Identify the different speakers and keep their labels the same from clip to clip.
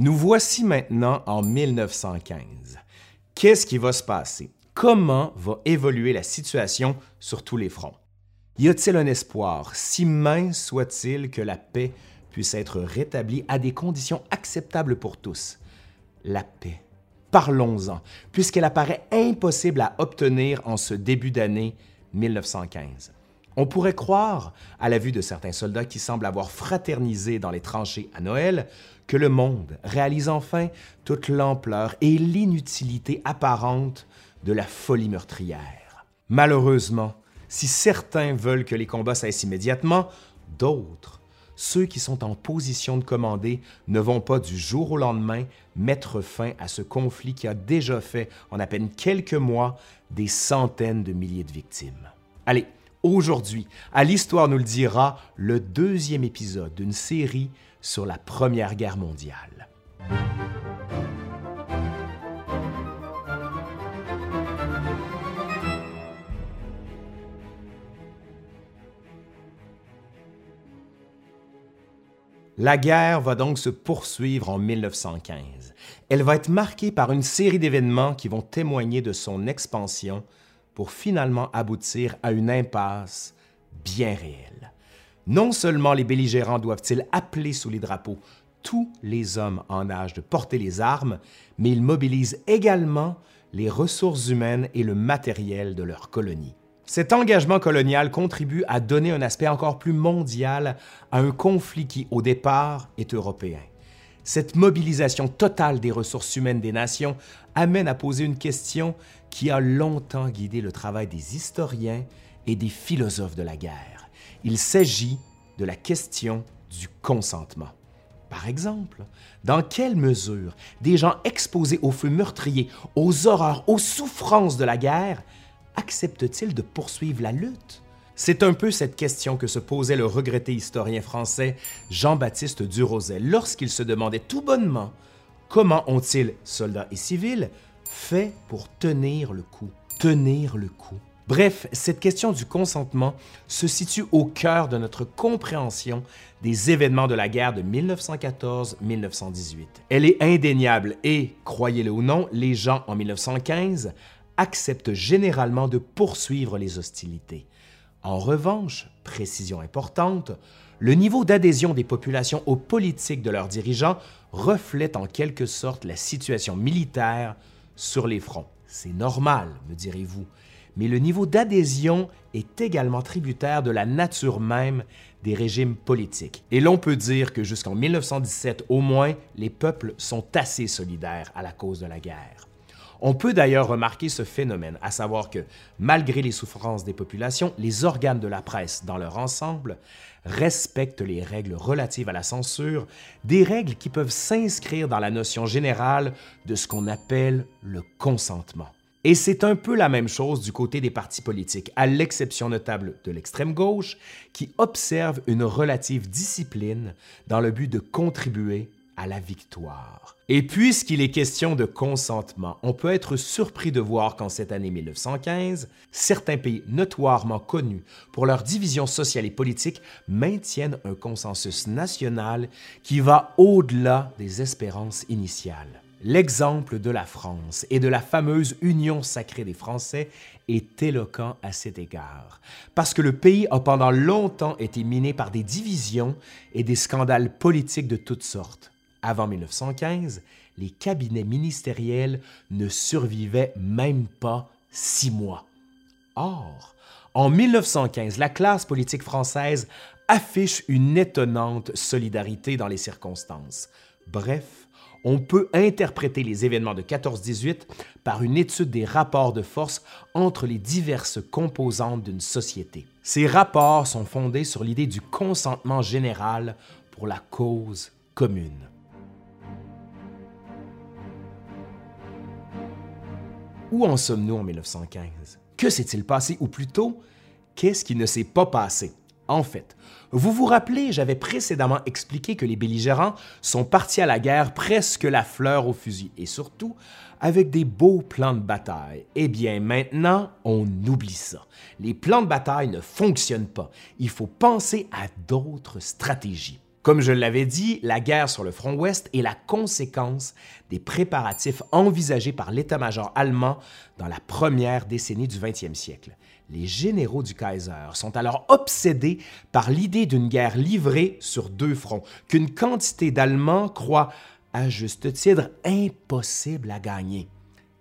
Speaker 1: Nous voici maintenant en 1915. Qu'est-ce qui va se passer? Comment va évoluer la situation sur tous les fronts? Y a-t-il un espoir, si mince soit-il, que la paix puisse être rétablie à des conditions acceptables pour tous? La paix. Parlons-en, puisqu'elle apparaît impossible à obtenir en ce début d'année 1915. On pourrait croire, à la vue de certains soldats qui semblent avoir fraternisé dans les tranchées à Noël, que le monde réalise enfin toute l'ampleur et l'inutilité apparente de la folie meurtrière. Malheureusement, si certains veulent que les combats cessent immédiatement, d'autres, ceux qui sont en position de commander, ne vont pas du jour au lendemain mettre fin à ce conflit qui a déjà fait, en à peine quelques mois, des centaines de milliers de victimes. Allez, aujourd'hui, à l'Histoire nous le dira, le deuxième épisode d'une série sur la Première Guerre mondiale. La guerre va donc se poursuivre en 1915. Elle va être marquée par une série d'événements qui vont témoigner de son expansion pour finalement aboutir à une impasse bien réelle. Non seulement les belligérants doivent-ils appeler sous les drapeaux tous les hommes en âge de porter les armes, mais ils mobilisent également les ressources humaines et le matériel de leur colonie. Cet engagement colonial contribue à donner un aspect encore plus mondial à un conflit qui, au départ, est européen. Cette mobilisation totale des ressources humaines des nations amène à poser une question qui a longtemps guidé le travail des historiens et des philosophes de la guerre. Il s'agit de la question du consentement. Par exemple, dans quelle mesure des gens exposés au feu meurtrier, aux horreurs, aux souffrances de la guerre accepte-t-il de poursuivre la lutte? C'est un peu cette question que se posait le regretté historien français Jean-Baptiste Durosay lorsqu'il se demandait tout bonnement comment ont-ils, soldats et civils, fait pour tenir le coup, tenir le coup. Bref, cette question du consentement se situe au cœur de notre compréhension des événements de la guerre de 1914-1918. Elle est indéniable et, croyez-le ou non, les gens en 1915 acceptent généralement de poursuivre les hostilités. En revanche, précision importante, le niveau d'adhésion des populations aux politiques de leurs dirigeants reflète en quelque sorte la situation militaire sur les fronts. C'est normal, me direz-vous, mais le niveau d'adhésion est également tributaire de la nature même des régimes politiques. Et l'on peut dire que jusqu'en 1917 au moins, les peuples sont assez solidaires à la cause de la guerre. On peut d'ailleurs remarquer ce phénomène, à savoir que, malgré les souffrances des populations, les organes de la presse dans leur ensemble respectent les règles relatives à la censure, des règles qui peuvent s'inscrire dans la notion générale de ce qu'on appelle le consentement. Et c'est un peu la même chose du côté des partis politiques, à l'exception notable de l'extrême gauche, qui observe une relative discipline dans le but de contribuer à la victoire. Et puisqu'il est question de consentement, on peut être surpris de voir qu'en cette année 1915, certains pays notoirement connus pour leur division sociale et politique maintiennent un consensus national qui va au-delà des espérances initiales. L'exemple de la France et de la fameuse Union sacrée des Français est éloquent à cet égard, parce que le pays a pendant longtemps été miné par des divisions et des scandales politiques de toutes sortes. Avant 1915, les cabinets ministériels ne survivaient même pas six mois. Or, en 1915, la classe politique française affiche une étonnante solidarité dans les circonstances. Bref, on peut interpréter les événements de 14-18 par une étude des rapports de force entre les diverses composantes d'une société. Ces rapports sont fondés sur l'idée du consentement général pour la cause commune. Où en sommes-nous en 1915? Que s'est-il passé ou plutôt, qu'est-ce qui ne s'est pas passé? En fait, vous vous rappelez, j'avais précédemment expliqué que les belligérants sont partis à la guerre presque la fleur au fusil et surtout avec des beaux plans de bataille. Eh bien, maintenant, on oublie ça. Les plans de bataille ne fonctionnent pas. Il faut penser à d'autres stratégies. Comme je l'avais dit, la guerre sur le front ouest est la conséquence des préparatifs envisagés par l'état-major allemand dans la première décennie du 20e siècle. Les généraux du Kaiser sont alors obsédés par l'idée d'une guerre livrée sur deux fronts, qu'une quantité d'Allemands croit, à juste titre, impossible à gagner.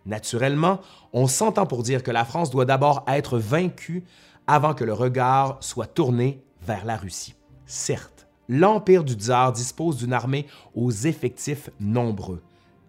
Speaker 1: Naturellement, on s'entend pour dire que la France doit d'abord être vaincue avant que le regard soit tourné vers la Russie. Certes, l'Empire du Tsar dispose d'une armée aux effectifs nombreux.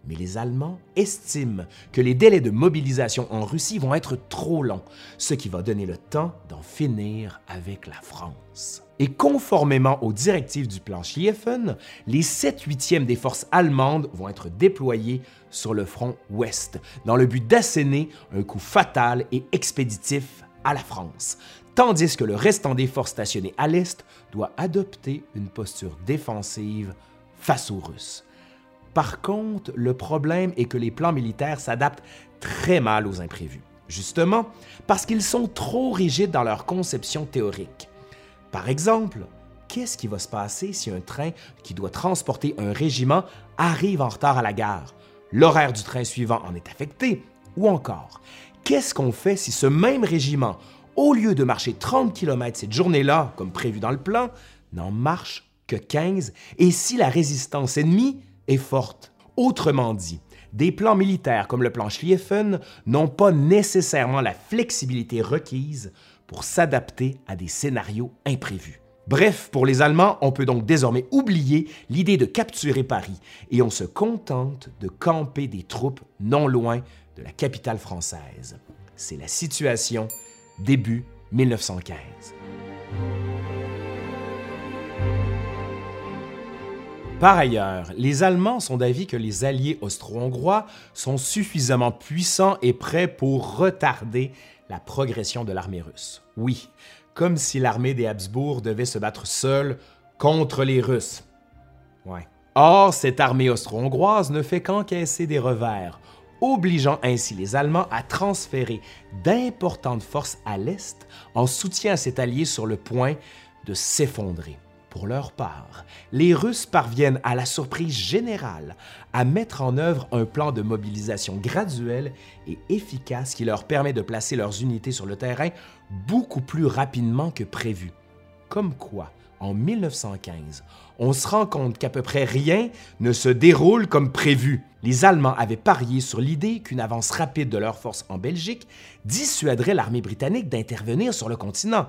Speaker 1: Mais les Allemands estiment que les délais de mobilisation en Russie vont être trop longs, ce qui va donner le temps d'en finir avec la France. Et conformément aux directives du plan Schlieffen, les 7 huitièmes des forces allemandes vont être déployées sur le front ouest, dans le but d'asséner un coup fatal et expéditif à la France, tandis que le restant des forces stationnées à l'est doit adopter une posture défensive face aux Russes. Par contre, le problème est que les plans militaires s'adaptent très mal aux imprévus, justement parce qu'ils sont trop rigides dans leur conception théorique. Par exemple, qu'est-ce qui va se passer si un train qui doit transporter un régiment arrive en retard à la gare? L'horaire du train suivant en est affecté? Ou encore, qu'est-ce qu'on fait si ce même régiment au lieu de marcher 30 km cette journée-là, comme prévu dans le plan, n'en marche que 15 et si la résistance ennemie est forte? Autrement dit, des plans militaires comme le plan Schlieffen n'ont pas nécessairement la flexibilité requise pour s'adapter à des scénarios imprévus. Bref, pour les Allemands, on peut donc désormais oublier l'idée de capturer Paris et on se contente de camper des troupes non loin de la capitale française. C'est la situation début 1915. Par ailleurs, les Allemands sont d'avis que les alliés austro-hongrois sont suffisamment puissants et prêts pour retarder la progression de l'armée russe. Oui, comme si l'armée des Habsbourg devait se battre seule contre les Russes. Ouais. Or, cette armée austro-hongroise ne fait qu'encaisser des revers, obligeant ainsi les Allemands à transférer d'importantes forces à l'Est en soutien à cet allié sur le point de s'effondrer. Pour leur part, les Russes parviennent à la surprise générale à mettre en œuvre un plan de mobilisation graduel et efficace qui leur permet de placer leurs unités sur le terrain beaucoup plus rapidement que prévu. Comme quoi, en 1915, on se rend compte qu'à peu près rien ne se déroule comme prévu. Les Allemands avaient parié sur l'idée qu'une avance rapide de leurs forces en Belgique dissuaderait l'armée britannique d'intervenir sur le continent.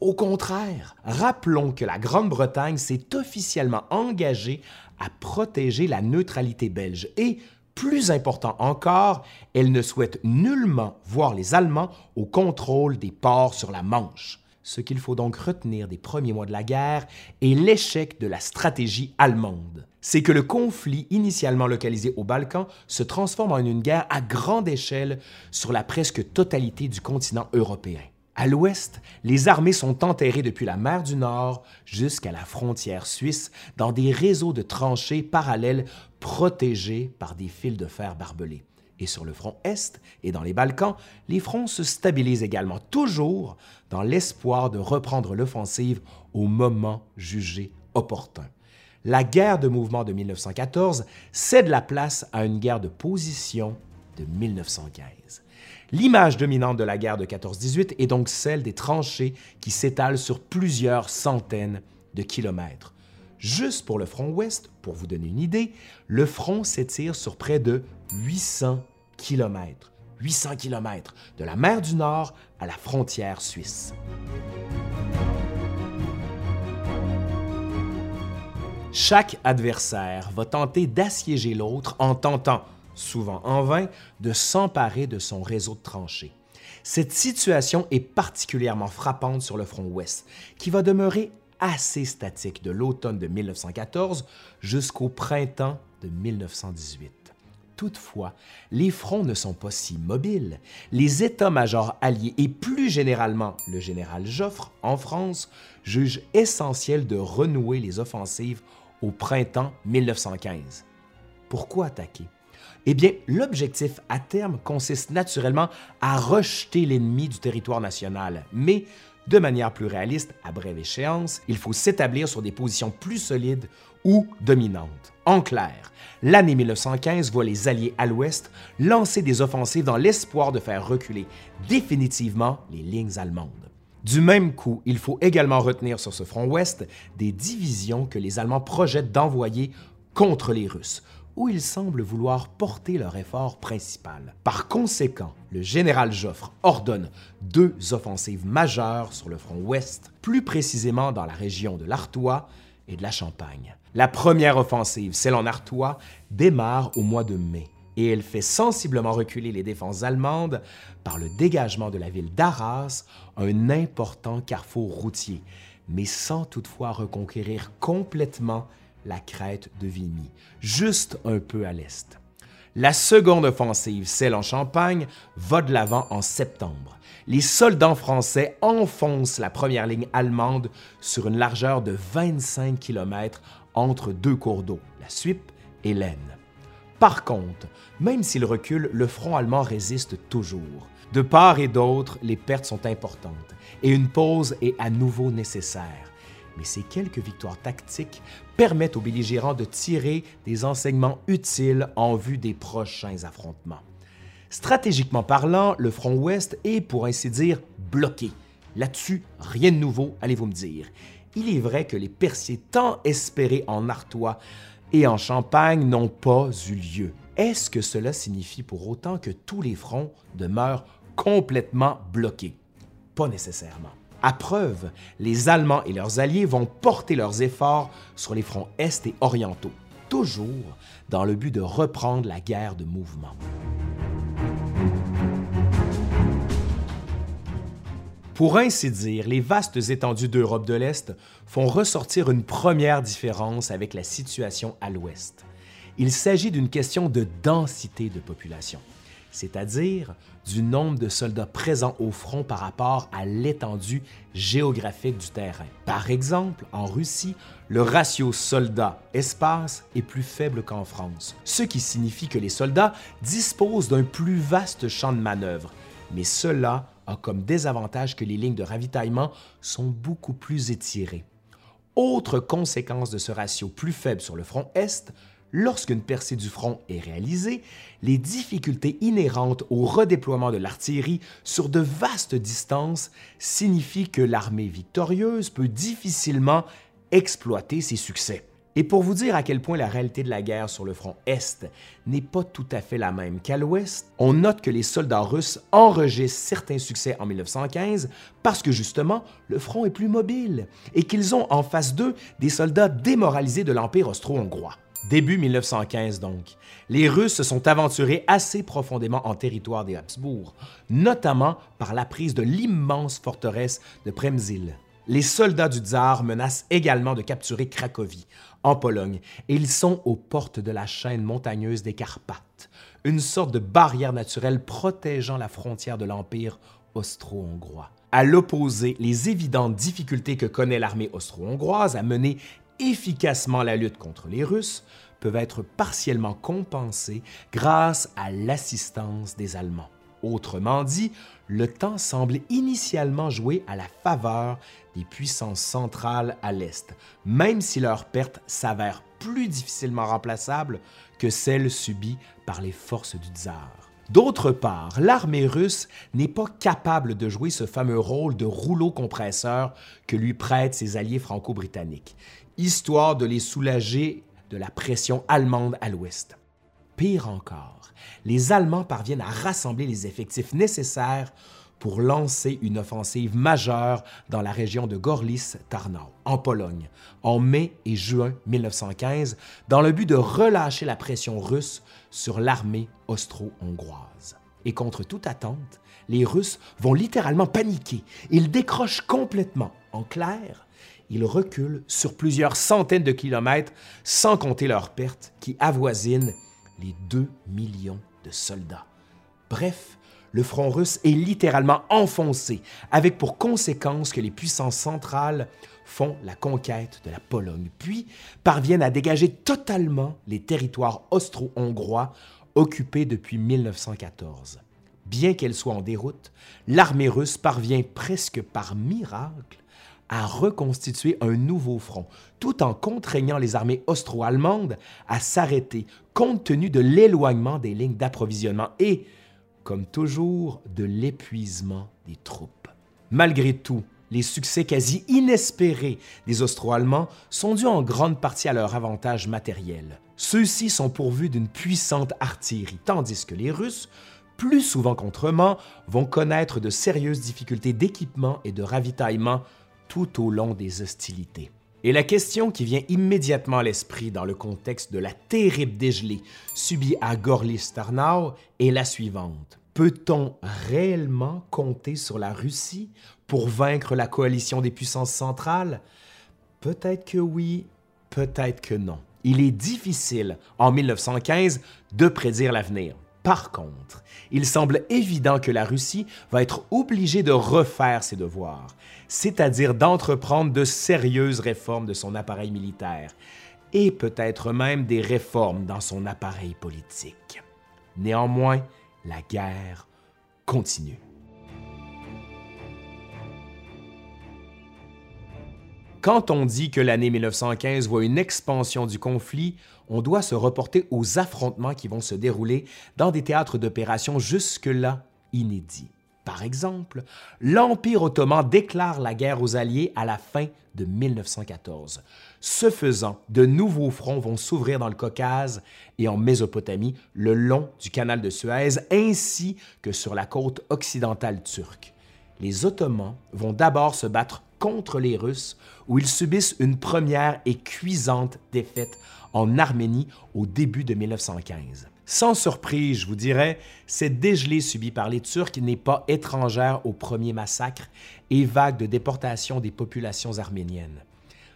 Speaker 1: Au contraire, rappelons que la Grande-Bretagne s'est officiellement engagée à protéger la neutralité belge et, plus important encore, elle ne souhaite nullement voir les Allemands au contrôle des ports sur la Manche. Ce qu'il faut donc retenir des premiers mois de la guerre est l'échec de la stratégie allemande. C'est que le conflit initialement localisé aux Balkans se transforme en une guerre à grande échelle sur la presque totalité du continent européen. À l'ouest, les armées sont enterrées depuis la mer du Nord jusqu'à la frontière suisse dans des réseaux de tranchées parallèles protégés par des fils de fer barbelés. Et sur le front Est et dans les Balkans, les fronts se stabilisent également, toujours dans l'espoir de reprendre l'offensive au moment jugé opportun. La guerre de mouvement de 1914 cède la place à une guerre de position de 1915. L'image dominante de la guerre de 14-18 est donc celle des tranchées qui s'étalent sur plusieurs centaines de kilomètres. Juste pour le front ouest, pour vous donner une idée, le front s'étire sur près de 800 km. 800 km de la mer du Nord à la frontière suisse. Chaque adversaire va tenter d'assiéger l'autre en tentant, souvent en vain, de s'emparer de son réseau de tranchées. Cette situation est particulièrement frappante sur le front ouest, qui va demeurer assez statique de l'automne de 1914 jusqu'au printemps de 1918. Toutefois, les fronts ne sont pas si mobiles. Les états-majors alliés et plus généralement le général Joffre en France jugent essentiel de renouer les offensives au printemps 1915. Pourquoi attaquer? Eh bien, l'objectif à terme consiste naturellement à rejeter l'ennemi du territoire national, mais De manière plus réaliste, à brève échéance, il faut s'établir sur des positions plus solides ou dominantes. En clair, l'année 1915 voit les Alliés à l'ouest lancer des offensives dans l'espoir de faire reculer définitivement les lignes allemandes. Du même coup, il faut également retenir sur ce front ouest des divisions que les Allemands projettent d'envoyer contre les Russes, où ils semblent vouloir porter leur effort principal. Par conséquent, le général Joffre ordonne deux offensives majeures sur le front ouest, plus précisément dans la région de l'Artois et de la Champagne. La première offensive, celle en Artois, démarre au mois de mai et elle fait sensiblement reculer les défenses allemandes par le dégagement de la ville d'Arras, un important carrefour routier, mais sans toutefois reconquérir complètement la crête de Vimy, juste un peu à l'est. La seconde offensive, celle en Champagne, va de l'avant en septembre. Les soldats français enfoncent la première ligne allemande sur une largeur de 25 km entre deux cours d'eau, la Suippe et l'Aisne. Par contre, même s'il recule, le front allemand résiste toujours. De part et d'autre, les pertes sont importantes et une pause est à nouveau nécessaire mais ces quelques victoires tactiques permettent aux belligérants de tirer des enseignements utiles en vue des prochains affrontements. Stratégiquement parlant, le front ouest est, pour ainsi dire, bloqué. Là-dessus, rien de nouveau, allez-vous me dire. Il est vrai que les perciers tant espérés en Artois et en Champagne n'ont pas eu lieu. Est-ce que cela signifie pour autant que tous les fronts demeurent complètement bloqués? Pas nécessairement. À preuve, les Allemands et leurs alliés vont porter leurs efforts sur les fronts est et orientaux, toujours dans le but de reprendre la guerre de mouvement. Pour ainsi dire, les vastes étendues d'Europe de l'Est font ressortir une première différence avec la situation à l'Ouest. Il s'agit d'une question de densité de population c'est-à-dire du nombre de soldats présents au front par rapport à l'étendue géographique du terrain. Par exemple, en Russie, le ratio soldat-espace est plus faible qu'en France, ce qui signifie que les soldats disposent d'un plus vaste champ de manœuvre, mais cela a comme désavantage que les lignes de ravitaillement sont beaucoup plus étirées. Autre conséquence de ce ratio plus faible sur le front Est, lorsqu'une percée du front est réalisée, les difficultés inhérentes au redéploiement de l'artillerie sur de vastes distances signifient que l'armée victorieuse peut difficilement exploiter ses succès. Et pour vous dire à quel point la réalité de la guerre sur le front Est n'est pas tout à fait la même qu'à l'Ouest, on note que les soldats russes enregistrent certains succès en 1915 parce que justement, le front est plus mobile et qu'ils ont en face d'eux des soldats démoralisés de l'Empire austro-hongrois. Début 1915 donc, les Russes se sont aventurés assez profondément en territoire des Habsbourg, notamment par la prise de l'immense forteresse de Przemyśl. Les soldats du tsar menacent également de capturer Cracovie, en Pologne, et ils sont aux portes de la chaîne montagneuse des Carpates, une sorte de barrière naturelle protégeant la frontière de l'Empire austro-hongrois. À l'opposé, les évidentes difficultés que connaît l'armée austro-hongroise à mener efficacement la lutte contre les Russes peuvent être partiellement compensées grâce à l'assistance des Allemands. Autrement dit, le temps semble initialement jouer à la faveur des puissances centrales à l'Est, même si leurs pertes s'avèrent plus difficilement remplaçables que celles subies par les forces du tsar. D'autre part, l'armée russe n'est pas capable de jouer ce fameux rôle de rouleau compresseur que lui prêtent ses alliés franco-britanniques histoire de les soulager de la pression allemande à l'ouest. Pire encore, les Allemands parviennent à rassembler les effectifs nécessaires pour lancer une offensive majeure dans la région de Gorlice-Tarnau, en Pologne, en mai et juin 1915, dans le but de relâcher la pression russe sur l'armée austro-hongroise. Et contre toute attente, les Russes vont littéralement paniquer. Ils décrochent complètement. En clair, ils reculent sur plusieurs centaines de kilomètres, sans compter leurs pertes qui avoisinent les 2 millions de soldats. Bref, le front russe est littéralement enfoncé, avec pour conséquence que les puissances centrales font la conquête de la Pologne, puis parviennent à dégager totalement les territoires austro-hongrois occupés depuis 1914. Bien qu'elle soit en déroute, l'armée russe parvient presque par miracle à reconstituer un nouveau front, tout en contraignant les armées austro-allemandes à s'arrêter compte tenu de l'éloignement des lignes d'approvisionnement et, comme toujours, de l'épuisement des troupes. Malgré tout, les succès quasi inespérés des Austro-Allemands sont dus en grande partie à leur avantage matériel. Ceux-ci sont pourvus d'une puissante artillerie, tandis que les Russes, plus souvent qu'autrement, vont connaître de sérieuses difficultés d'équipement et de ravitaillement tout au long des hostilités. Et la question qui vient immédiatement à l'esprit dans le contexte de la terrible dégelée subie à Gorlice-Tarnau est la suivante. Peut-on réellement compter sur la Russie pour vaincre la coalition des puissances centrales? Peut-être que oui, peut-être que non. Il est difficile, en 1915, de prédire l'avenir. Par contre, il semble évident que la Russie va être obligée de refaire ses devoirs, c'est-à-dire d'entreprendre de sérieuses réformes de son appareil militaire, et peut-être même des réformes dans son appareil politique. Néanmoins, la guerre continue. Quand on dit que l'année 1915 voit une expansion du conflit, on doit se reporter aux affrontements qui vont se dérouler dans des théâtres d'opération jusque-là inédits. Par exemple, l'Empire ottoman déclare la guerre aux Alliés à la fin de 1914. Ce faisant, de nouveaux fronts vont s'ouvrir dans le Caucase et en Mésopotamie, le long du canal de Suez, ainsi que sur la côte occidentale turque. Les Ottomans vont d'abord se battre contre les Russes, où ils subissent une première et cuisante défaite en Arménie au début de 1915. Sans surprise, je vous dirais, cette dégelée subie par les Turcs n'est pas étrangère aux premiers massacres et vagues de déportation des populations arméniennes.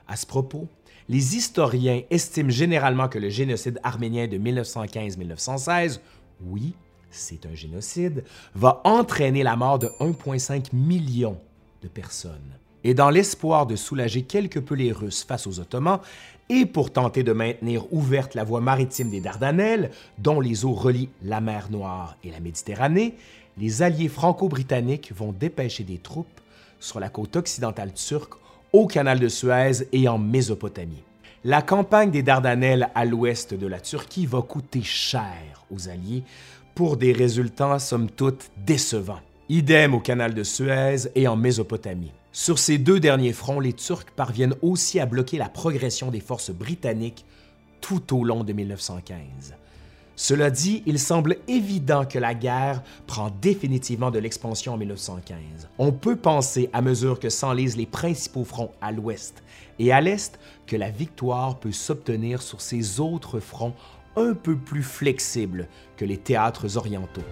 Speaker 1: À ce propos, les historiens estiment généralement que le génocide arménien de 1915-1916, oui, c'est un génocide, va entraîner la mort de 1,5 million de personnes. Et dans l'espoir de soulager quelque peu les Russes face aux Ottomans, et pour tenter de maintenir ouverte la voie maritime des Dardanelles, dont les eaux relient la mer Noire et la Méditerranée, les alliés franco-britanniques vont dépêcher des troupes sur la côte occidentale turque, au canal de Suez et en Mésopotamie. La campagne des Dardanelles à l'ouest de la Turquie va coûter cher aux Alliés pour des résultats somme toute décevants. Idem au canal de Suez et en Mésopotamie. Sur ces deux derniers fronts, les Turcs parviennent aussi à bloquer la progression des forces britanniques tout au long de 1915. Cela dit, il semble évident que la guerre prend définitivement de l'expansion en 1915. On peut penser, à mesure que s'enlisent les principaux fronts à l'ouest et à l'est, que la victoire peut s'obtenir sur ces autres fronts un peu plus flexibles que les théâtres orientaux.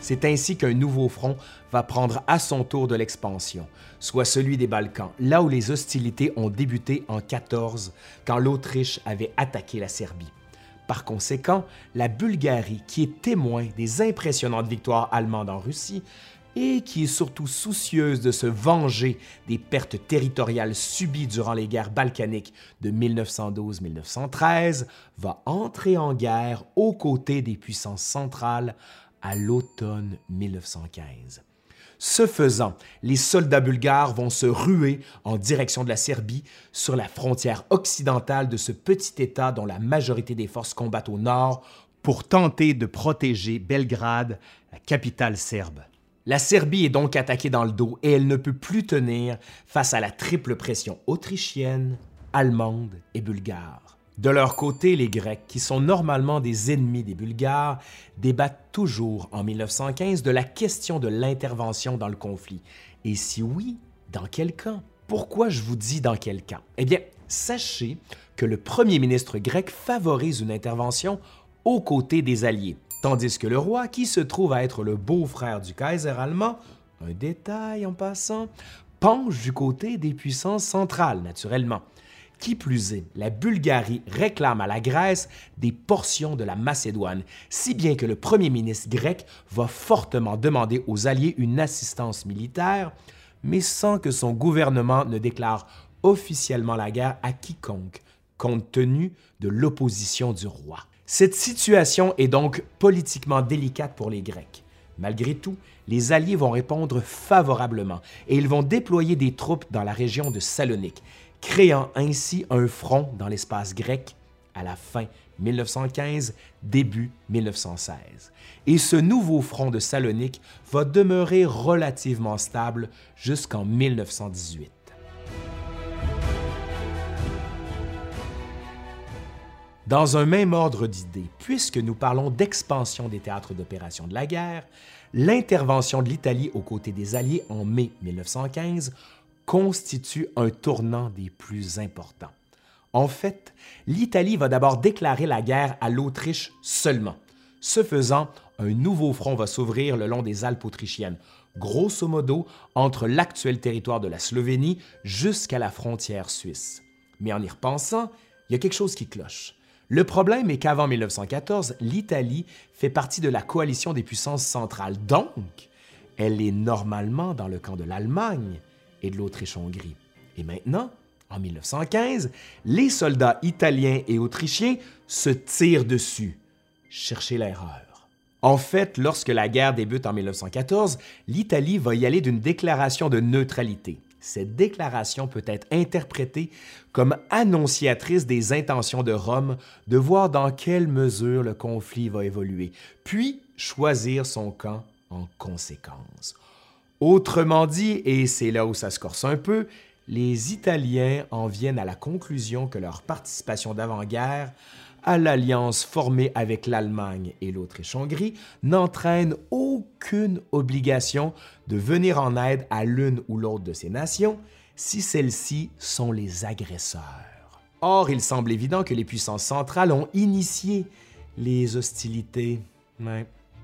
Speaker 1: C'est ainsi qu'un nouveau front va prendre à son tour de l'expansion, soit celui des Balkans, là où les hostilités ont débuté en 14, quand l'Autriche avait attaqué la Serbie. Par conséquent, la Bulgarie, qui est témoin des impressionnantes victoires allemandes en Russie, et qui est surtout soucieuse de se venger des pertes territoriales subies durant les guerres balkaniques de 1912-1913, va entrer en guerre aux côtés des puissances centrales à l'automne 1915. Ce faisant, les soldats bulgares vont se ruer en direction de la Serbie sur la frontière occidentale de ce petit État dont la majorité des forces combattent au nord pour tenter de protéger Belgrade, la capitale serbe. La Serbie est donc attaquée dans le dos et elle ne peut plus tenir face à la triple pression autrichienne, allemande et bulgare. De leur côté, les Grecs, qui sont normalement des ennemis des Bulgares, débattent toujours en 1915 de la question de l'intervention dans le conflit. Et si oui, dans quel camp? Pourquoi je vous dis dans quel camp? Eh bien, sachez que le premier ministre grec favorise une intervention aux côtés des Alliés, tandis que le roi, qui se trouve à être le beau-frère du Kaiser allemand, un détail en passant, penche du côté des puissances centrales, naturellement. Qui plus est, la Bulgarie réclame à la Grèce des portions de la Macédoine, si bien que le premier ministre grec va fortement demander aux Alliés une assistance militaire, mais sans que son gouvernement ne déclare officiellement la guerre à quiconque, compte tenu de l'opposition du roi. Cette situation est donc politiquement délicate pour les Grecs. Malgré tout, les Alliés vont répondre favorablement et ils vont déployer des troupes dans la région de Salonique, créant ainsi un front dans l'espace grec à la fin 1915, début 1916. Et ce nouveau front de Salonique va demeurer relativement stable jusqu'en 1918. Dans un même ordre d'idées, puisque nous parlons d'expansion des théâtres d'opération de la guerre, l'intervention de l'Italie aux côtés des Alliés en mai 1915 constitue un tournant des plus importants. En fait, l'Italie va d'abord déclarer la guerre à l'Autriche seulement. Ce faisant, un nouveau front va s'ouvrir le long des Alpes autrichiennes, grosso modo entre l'actuel territoire de la Slovénie jusqu'à la frontière suisse. Mais en y repensant, il y a quelque chose qui cloche. Le problème est qu'avant 1914, l'Italie fait partie de la coalition des puissances centrales, donc elle est normalement dans le camp de l'Allemagne et de l'Autriche-Hongrie. Et maintenant, en 1915, les soldats italiens et autrichiens se tirent dessus. Cherchez l'erreur. En fait, lorsque la guerre débute en 1914, l'Italie va y aller d'une déclaration de neutralité. Cette déclaration peut être interprétée comme annonciatrice des intentions de Rome de voir dans quelle mesure le conflit va évoluer, puis choisir son camp en conséquence. Autrement dit, et c'est là où ça se corse un peu, les Italiens en viennent à la conclusion que leur participation d'avant-guerre à l'alliance formée avec l'Allemagne et l'Autriche-Hongrie n'entraîne aucune obligation de venir en aide à l'une ou l'autre de ces nations si celles-ci sont les agresseurs. Or, il semble évident que les puissances centrales ont initié les hostilités.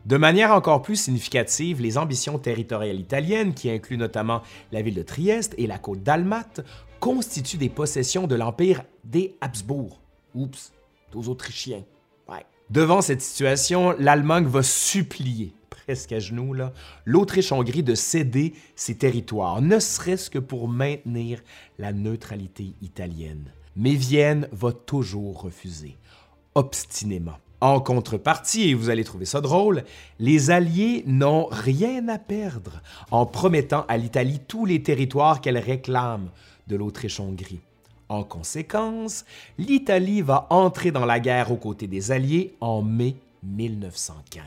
Speaker 1: De manière encore plus significative, les ambitions territoriales italiennes, qui incluent notamment la ville de Trieste et la côte dalmate, constituent des possessions de l'Empire des Habsbourg. Oups, aux Autrichiens. Devant cette situation, l'Allemagne va supplier, presque à genoux, l'Autriche-Hongrie de céder ses territoires, ne serait-ce que pour maintenir la neutralité italienne. Mais Vienne va toujours refuser, obstinément. En contrepartie, et vous allez trouver ça drôle, les Alliés n'ont rien à perdre en promettant à l'Italie tous les territoires qu'elle réclame de l'Autriche-Hongrie. En conséquence, l'Italie va entrer dans la guerre aux côtés des Alliés en mai 1915.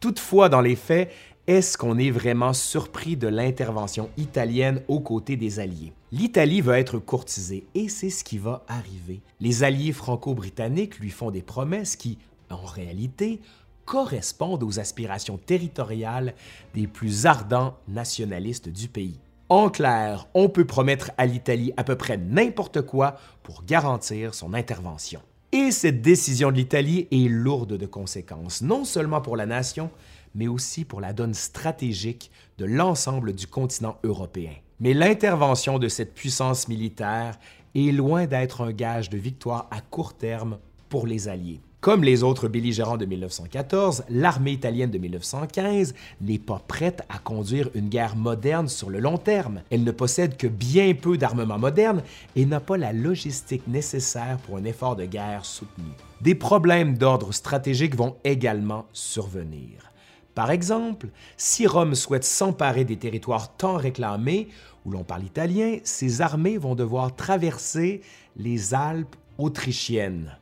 Speaker 1: Toutefois, dans les faits, est-ce qu'on est vraiment surpris de l'intervention italienne aux côtés des Alliés? L'Italie va être courtisée et c'est ce qui va arriver. Les Alliés franco-britanniques lui font des promesses qui, en réalité, correspondent aux aspirations territoriales des plus ardents nationalistes du pays. En clair, on peut promettre à l'Italie à peu près n'importe quoi pour garantir son intervention. Et cette décision de l'Italie est lourde de conséquences, non seulement pour la nation, mais aussi pour la donne stratégique de l'ensemble du continent européen. Mais l'intervention de cette puissance militaire est loin d'être un gage de victoire à court terme pour les Alliés. Comme les autres belligérants de 1914, l'armée italienne de 1915 n'est pas prête à conduire une guerre moderne sur le long terme. Elle ne possède que bien peu d'armement moderne et n'a pas la logistique nécessaire pour un effort de guerre soutenu. Des problèmes d'ordre stratégique vont également survenir. Par exemple, si Rome souhaite s'emparer des territoires tant réclamés, où l'on parle italien, ses armées vont devoir traverser les Alpes autrichiennes.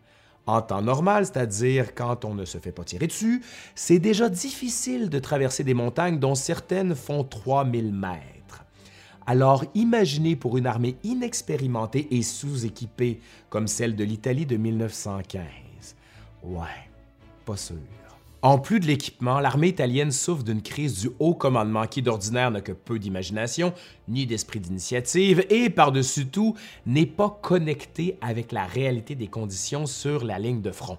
Speaker 1: En temps normal, c'est-à-dire quand on ne se fait pas tirer dessus, c'est déjà difficile de traverser des montagnes dont certaines font 3000 mètres. Alors imaginez pour une armée inexpérimentée et sous-équipée comme celle de l'Italie de 1915. Ouais, pas sûr. En plus de l'équipement, l'armée italienne souffre d'une crise du haut commandement qui d'ordinaire n'a que peu d'imagination ni d'esprit d'initiative et par-dessus tout n'est pas connecté avec la réalité des conditions sur la ligne de front.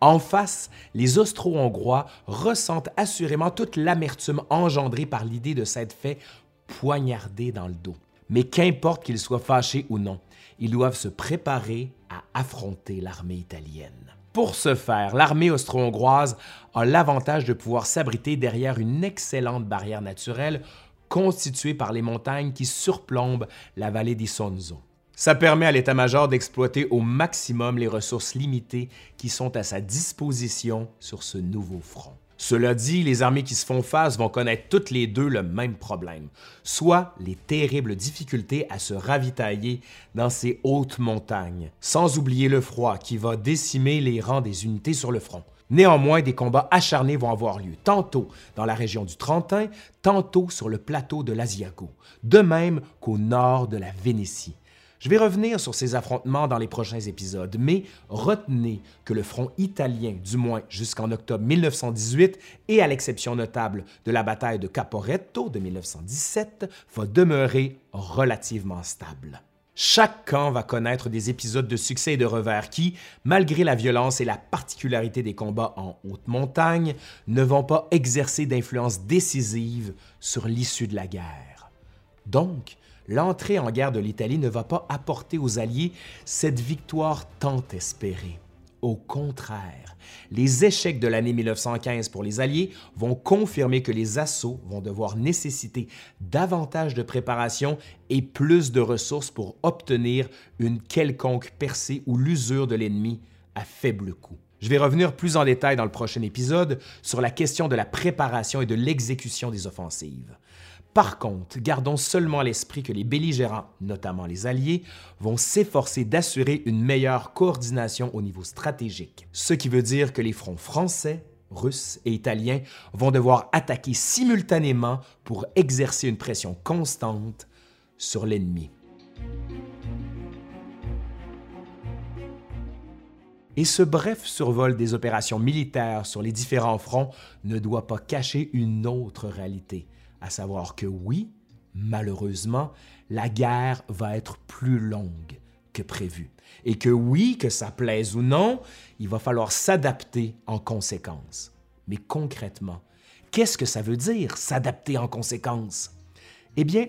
Speaker 1: En face, les Austro-Hongrois ressentent assurément toute l'amertume engendrée par l'idée de s'être fait poignarder dans le dos. Mais qu'importe qu'ils soient fâchés ou non, ils doivent se préparer à affronter l'armée italienne. Pour ce faire, l'armée austro-hongroise a l'avantage de pouvoir s'abriter derrière une excellente barrière naturelle constituée par les montagnes qui surplombent la vallée d'Isonzo. Ça permet à l'état-major d'exploiter au maximum les ressources limitées qui sont à sa disposition sur ce nouveau front. Cela dit, les armées qui se font face vont connaître toutes les deux le même problème, soit les terribles difficultés à se ravitailler dans ces hautes montagnes, sans oublier le froid qui va décimer les rangs des unités sur le front. Néanmoins, des combats acharnés vont avoir lieu, tantôt dans la région du Trentin, tantôt sur le plateau de l'Asiago, de même qu'au nord de la Vénétie. Je vais revenir sur ces affrontements dans les prochains épisodes, mais retenez que le front italien, du moins jusqu'en octobre 1918, et à l'exception notable de la bataille de Caporetto de 1917, va demeurer relativement stable. Chaque camp va connaître des épisodes de succès et de revers qui, malgré la violence et la particularité des combats en haute montagne, ne vont pas exercer d'influence décisive sur l'issue de la guerre. Donc, l'entrée en guerre de l'Italie ne va pas apporter aux Alliés cette victoire tant espérée. Au contraire, les échecs de l'année 1915 pour les Alliés vont confirmer que les assauts vont devoir nécessiter davantage de préparation et plus de ressources pour obtenir une quelconque percée ou l'usure de l'ennemi à faible coût. Je vais revenir plus en détail dans le prochain épisode sur la question de la préparation et de l'exécution des offensives. Par contre, gardons seulement à l'esprit que les belligérants, notamment les Alliés, vont s'efforcer d'assurer une meilleure coordination au niveau stratégique, ce qui veut dire que les fronts français, russes et italiens vont devoir attaquer simultanément pour exercer une pression constante sur l'ennemi. Et ce bref survol des opérations militaires sur les différents fronts ne doit pas cacher une autre réalité à savoir que oui, malheureusement, la guerre va être plus longue que prévu. Et que oui, que ça plaise ou non, il va falloir s'adapter en conséquence. Mais concrètement, qu'est-ce que ça veut dire, s'adapter en conséquence? Eh bien,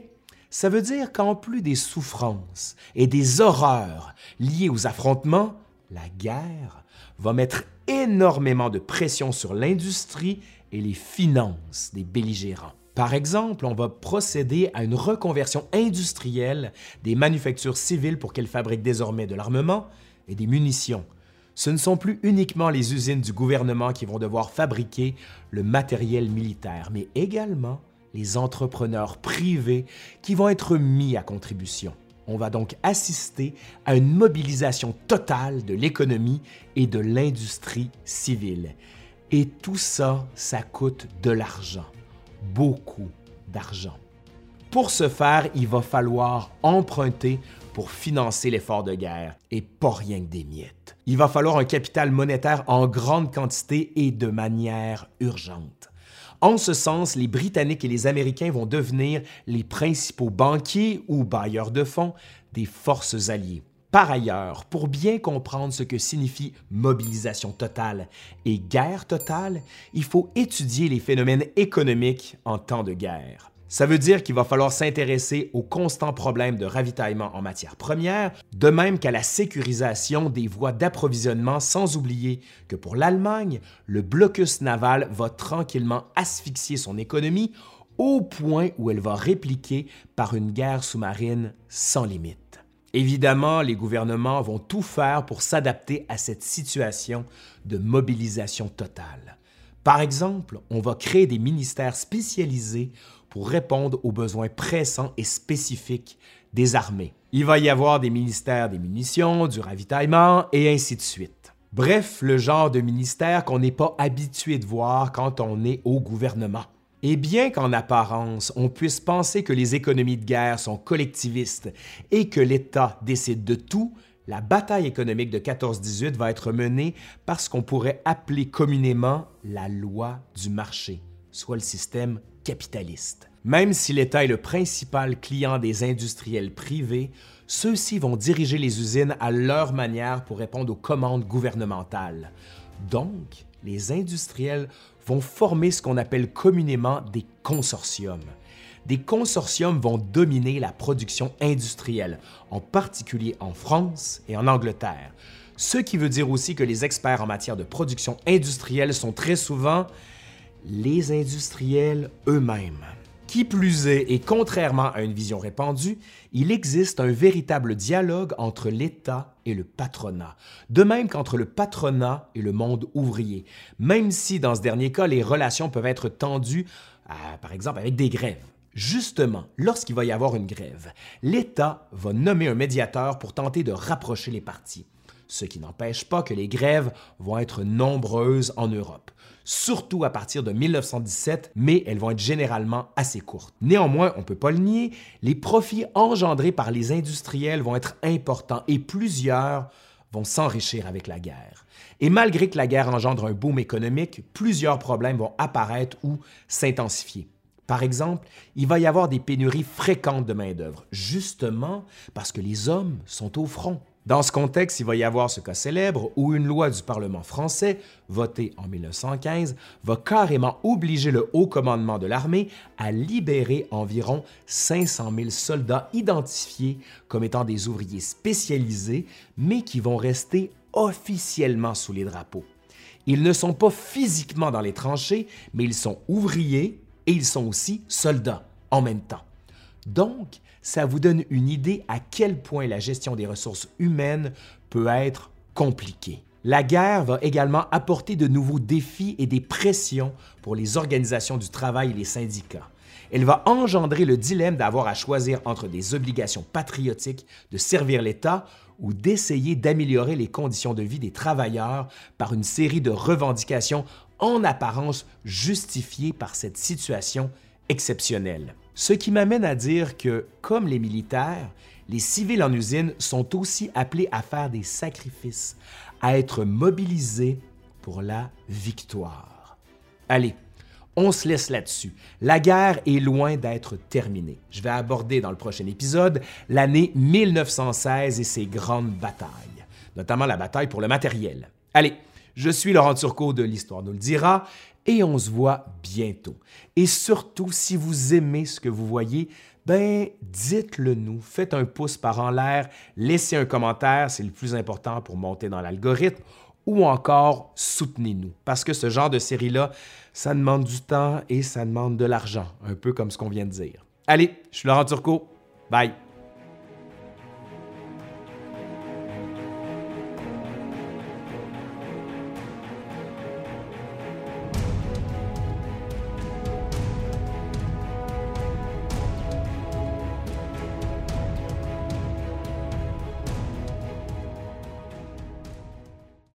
Speaker 1: ça veut dire qu'en plus des souffrances et des horreurs liées aux affrontements, la guerre va mettre énormément de pression sur l'industrie et les finances des belligérants. Par exemple, on va procéder à une reconversion industrielle des manufactures civiles pour qu'elles fabriquent désormais de l'armement et des munitions. Ce ne sont plus uniquement les usines du gouvernement qui vont devoir fabriquer le matériel militaire, mais également les entrepreneurs privés qui vont être mis à contribution. On va donc assister à une mobilisation totale de l'économie et de l'industrie civile. Et tout ça, ça coûte de l'argent beaucoup d'argent. Pour ce faire, il va falloir emprunter pour financer l'effort de guerre, et pas rien que des miettes. Il va falloir un capital monétaire en grande quantité et de manière urgente. En ce sens, les Britanniques et les Américains vont devenir les principaux banquiers ou bailleurs de fonds des forces alliées. Par ailleurs, pour bien comprendre ce que signifie mobilisation totale et guerre totale, il faut étudier les phénomènes économiques en temps de guerre. Ça veut dire qu'il va falloir s'intéresser aux constants problèmes de ravitaillement en matières premières, de même qu'à la sécurisation des voies d'approvisionnement, sans oublier que pour l'Allemagne, le blocus naval va tranquillement asphyxier son économie au point où elle va répliquer par une guerre sous-marine sans limite. Évidemment, les gouvernements vont tout faire pour s'adapter à cette situation de mobilisation totale. Par exemple, on va créer des ministères spécialisés pour répondre aux besoins pressants et spécifiques des armées. Il va y avoir des ministères des munitions, du ravitaillement et ainsi de suite. Bref, le genre de ministère qu'on n'est pas habitué de voir quand on est au gouvernement. Et bien qu'en apparence, on puisse penser que les économies de guerre sont collectivistes et que l'État décide de tout, la bataille économique de 14-18 va être menée par ce qu'on pourrait appeler communément la loi du marché, soit le système capitaliste. Même si l'État est le principal client des industriels privés, ceux-ci vont diriger les usines à leur manière pour répondre aux commandes gouvernementales. Donc, les industriels vont former ce qu'on appelle communément des consortiums. Des consortiums vont dominer la production industrielle, en particulier en France et en Angleterre. Ce qui veut dire aussi que les experts en matière de production industrielle sont très souvent les industriels eux-mêmes Qui plus est, et contrairement à une vision répandue, il existe un véritable dialogue entre l'État et le patronat, de même qu'entre le patronat et le monde ouvrier, même si dans ce dernier cas, les relations peuvent être tendues, par exemple avec des grèves. Justement, lorsqu'il va y avoir une grève, l'État va nommer un médiateur pour tenter de rapprocher les parties, ce qui n'empêche pas que les grèves vont être nombreuses en Europe surtout à partir de 1917, mais elles vont être généralement assez courtes. Néanmoins, on ne peut pas le nier, les profits engendrés par les industriels vont être importants et plusieurs vont s'enrichir avec la guerre. Et malgré que la guerre engendre un boom économique, plusieurs problèmes vont apparaître ou s'intensifier. Par exemple, il va y avoir des pénuries fréquentes de main-d'œuvre, justement parce que les hommes sont au front. Dans ce contexte, il va y avoir ce cas célèbre où une loi du Parlement français, votée en 1915, va carrément obliger le haut commandement de l'armée à libérer environ 500 000 soldats identifiés comme étant des ouvriers spécialisés, mais qui vont rester officiellement sous les drapeaux. Ils ne sont pas physiquement dans les tranchées, mais ils sont ouvriers et ils sont aussi soldats en même temps. Donc, ça vous donne une idée à quel point la gestion des ressources humaines peut être compliquée. La guerre va également apporter de nouveaux défis et des pressions pour les organisations du travail et les syndicats. Elle va engendrer le dilemme d'avoir à choisir entre des obligations patriotiques de servir l'État ou d'essayer d'améliorer les conditions de vie des travailleurs par une série de revendications en apparence justifiées par cette situation exceptionnelle. Ce qui m'amène à dire que, comme les militaires, les civils en usine sont aussi appelés à faire des sacrifices, à être mobilisés pour la victoire. Allez, on se laisse là-dessus. La guerre est loin d'être terminée. Je vais aborder dans le prochain épisode l'année 1916 et ses grandes batailles, notamment la bataille pour le matériel. Allez, je suis Laurent Turcot de l'Histoire nous le dira et on se voit bientôt. Et surtout, si vous aimez ce que vous voyez, ben dites-le nous, faites un pouce par en l'air, laissez un commentaire, c'est le plus important pour monter dans l'algorithme, ou encore soutenez-nous, parce que ce genre de série-là, ça demande du temps et ça demande de l'argent, un peu comme ce qu'on vient de dire. Allez, je suis Laurent Turcot, bye!